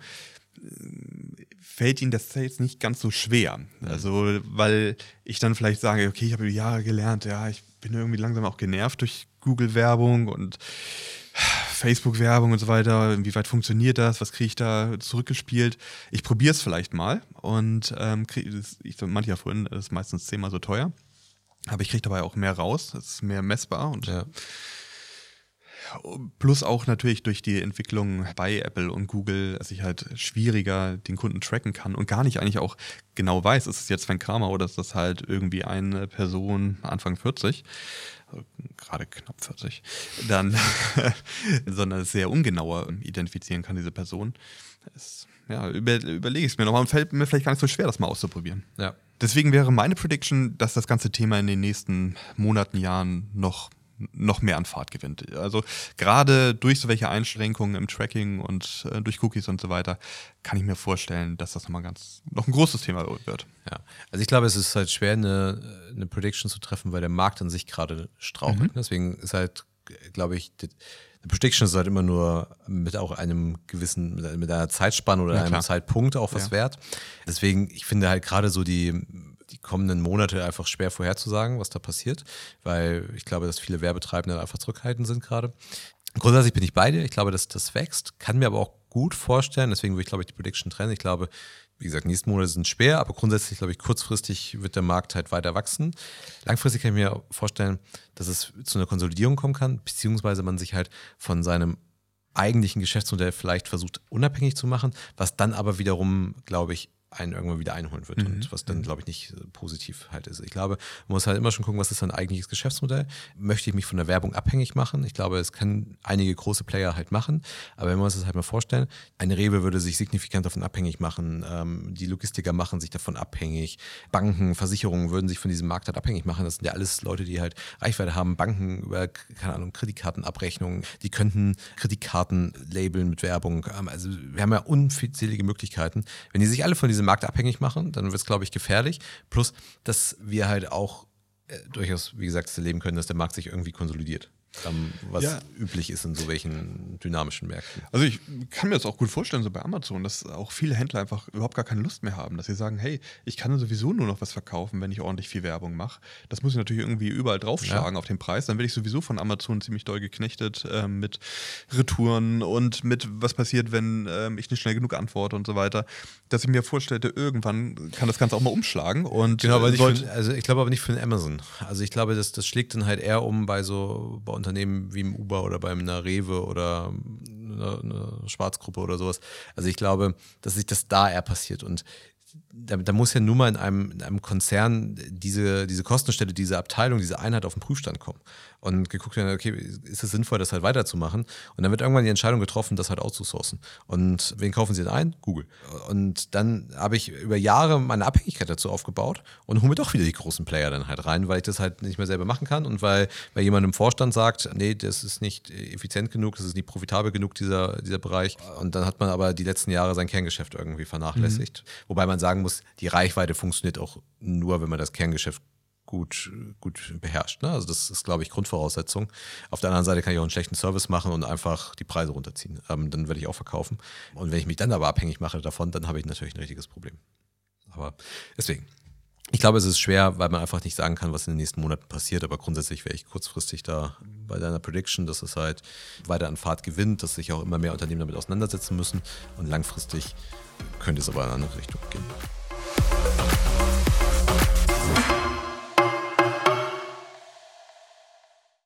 S1: fällt ihnen das jetzt nicht ganz so schwer. Also, weil ich dann vielleicht sage, okay, ich habe über Jahre gelernt, ja, ich bin irgendwie langsam auch genervt durch Google-Werbung und Facebook-Werbung und so weiter. Inwieweit funktioniert das? Was kriege ich da zurückgespielt? Ich probiere es vielleicht mal und ähm, das, ich meinte ja vorhin, das ist meistens zehnmal so teuer. Aber ich kriege dabei auch mehr raus, es ist mehr messbar und
S2: Ja.
S1: Plus auch natürlich durch die Entwicklung bei Apple und Google, dass ich halt schwieriger den Kunden tracken kann und gar nicht eigentlich auch genau weiß, ist es jetzt Sven Kramer oder ist das halt irgendwie eine Person Anfang 40, gerade knapp 40, dann, <laughs> sondern es sehr ungenauer identifizieren kann, diese Person. Es, ja, über, überlege ich es mir nochmal und fällt mir vielleicht gar nicht so schwer, das mal auszuprobieren.
S2: Ja.
S1: Deswegen wäre meine Prediction, dass das ganze Thema in den nächsten Monaten, Jahren noch noch mehr an Fahrt gewinnt. Also gerade durch so welche Einschränkungen im Tracking und äh, durch Cookies und so weiter, kann ich mir vorstellen, dass das nochmal ganz noch ein großes Thema wird.
S2: Ja, also ich glaube, es ist halt schwer, eine, eine Prediction zu treffen, weil der Markt an sich gerade strauchelt. Mhm. Deswegen ist halt, glaube ich, eine Prediction ist halt immer nur mit auch einem gewissen, mit einer Zeitspanne oder ja, einem Zeitpunkt auch was ja. wert. Deswegen, ich finde halt gerade so die die kommenden Monate einfach schwer vorherzusagen, was da passiert, weil ich glaube, dass viele Werbetreibende einfach zurückhaltend sind gerade. Grundsätzlich bin ich bei dir. Ich glaube, dass das wächst. Kann mir aber auch gut vorstellen, deswegen würde ich, glaube ich, die Prediction trennen. Ich glaube, wie gesagt, nächsten Monate sind schwer, aber grundsätzlich, glaube ich, kurzfristig wird der Markt halt weiter wachsen. Langfristig kann ich mir vorstellen, dass es zu einer Konsolidierung kommen kann, beziehungsweise man sich halt von seinem eigentlichen Geschäftsmodell vielleicht versucht, unabhängig zu machen, was dann aber wiederum, glaube ich, einen irgendwann wieder einholen wird mhm. und was dann, mhm. glaube ich, nicht positiv halt ist. Ich glaube, man muss halt immer schon gucken, was ist ein eigentliches Geschäftsmodell. Möchte ich mich von der Werbung abhängig machen? Ich glaube, es können einige große Player halt machen, aber wenn wir uns das halt mal vorstellen, eine Rewe würde sich signifikant davon abhängig machen, ähm, die Logistiker machen sich davon abhängig, Banken, Versicherungen würden sich von diesem Markt halt abhängig machen. Das sind ja alles Leute, die halt Reichweite haben, Banken über, keine Ahnung, Kreditkartenabrechnungen, die könnten Kreditkarten labeln mit Werbung. Ähm, also wir haben ja unzählige Möglichkeiten. Wenn die sich alle von diesem Markt abhängig machen, dann wird es, glaube ich, gefährlich. Plus, dass wir halt auch äh, durchaus, wie gesagt, erleben können, dass der Markt sich irgendwie konsolidiert was ja. üblich ist in so welchen dynamischen Märkten.
S1: Also ich kann mir das auch gut vorstellen, so bei Amazon, dass auch viele Händler einfach überhaupt gar keine Lust mehr haben, dass sie sagen, hey, ich kann sowieso nur noch was verkaufen, wenn ich ordentlich viel Werbung mache. Das muss ich natürlich irgendwie überall draufschlagen ja. auf den Preis. Dann werde ich sowieso von Amazon ziemlich doll geknechtet äh, mit Retouren und mit was passiert, wenn äh, ich nicht schnell genug antworte und so weiter. Dass ich mir vorstellte, irgendwann kann das Ganze auch mal umschlagen. Und
S2: genau, aber äh, ich, also ich glaube aber nicht für den Amazon. Also ich glaube, das, das schlägt dann halt eher um bei so bei Unternehmen wie im Uber oder beim einer Rewe oder eine, eine Schwarzgruppe oder sowas. Also ich glaube, dass sich das da eher passiert und da, da, muss ja nun mal in einem, in einem Konzern diese, diese Kostenstelle, diese Abteilung, diese Einheit auf den Prüfstand kommen. Und geguckt werden, okay, ist es sinnvoll, das halt weiterzumachen? Und dann wird irgendwann die Entscheidung getroffen, das halt outzusourcen. Und wen kaufen sie denn ein? Google. Und dann habe ich über Jahre meine Abhängigkeit dazu aufgebaut und hole mir doch wieder die großen Player dann halt rein, weil ich das halt nicht mehr selber machen kann und weil, weil jemand im Vorstand sagt, nee, das ist nicht effizient genug, das ist nicht profitabel genug, dieser, dieser Bereich. Und dann hat man aber die letzten Jahre sein Kerngeschäft irgendwie vernachlässigt. Mhm. Wobei man sagen muss, die Reichweite funktioniert auch nur, wenn man das Kerngeschäft gut, gut beherrscht. Ne? Also das ist, glaube ich, Grundvoraussetzung. Auf der anderen Seite kann ich auch einen schlechten Service machen und einfach die Preise runterziehen. Ähm, dann werde ich auch verkaufen. Und wenn ich mich dann aber abhängig mache davon, dann habe ich natürlich ein richtiges Problem. Aber deswegen ich glaube, es ist schwer, weil man einfach nicht sagen kann, was in den nächsten Monaten passiert. Aber grundsätzlich wäre ich kurzfristig da bei deiner Prediction, dass es halt weiter an Fahrt gewinnt, dass sich auch immer mehr Unternehmen damit auseinandersetzen müssen. Und langfristig könnte es aber in eine andere Richtung gehen.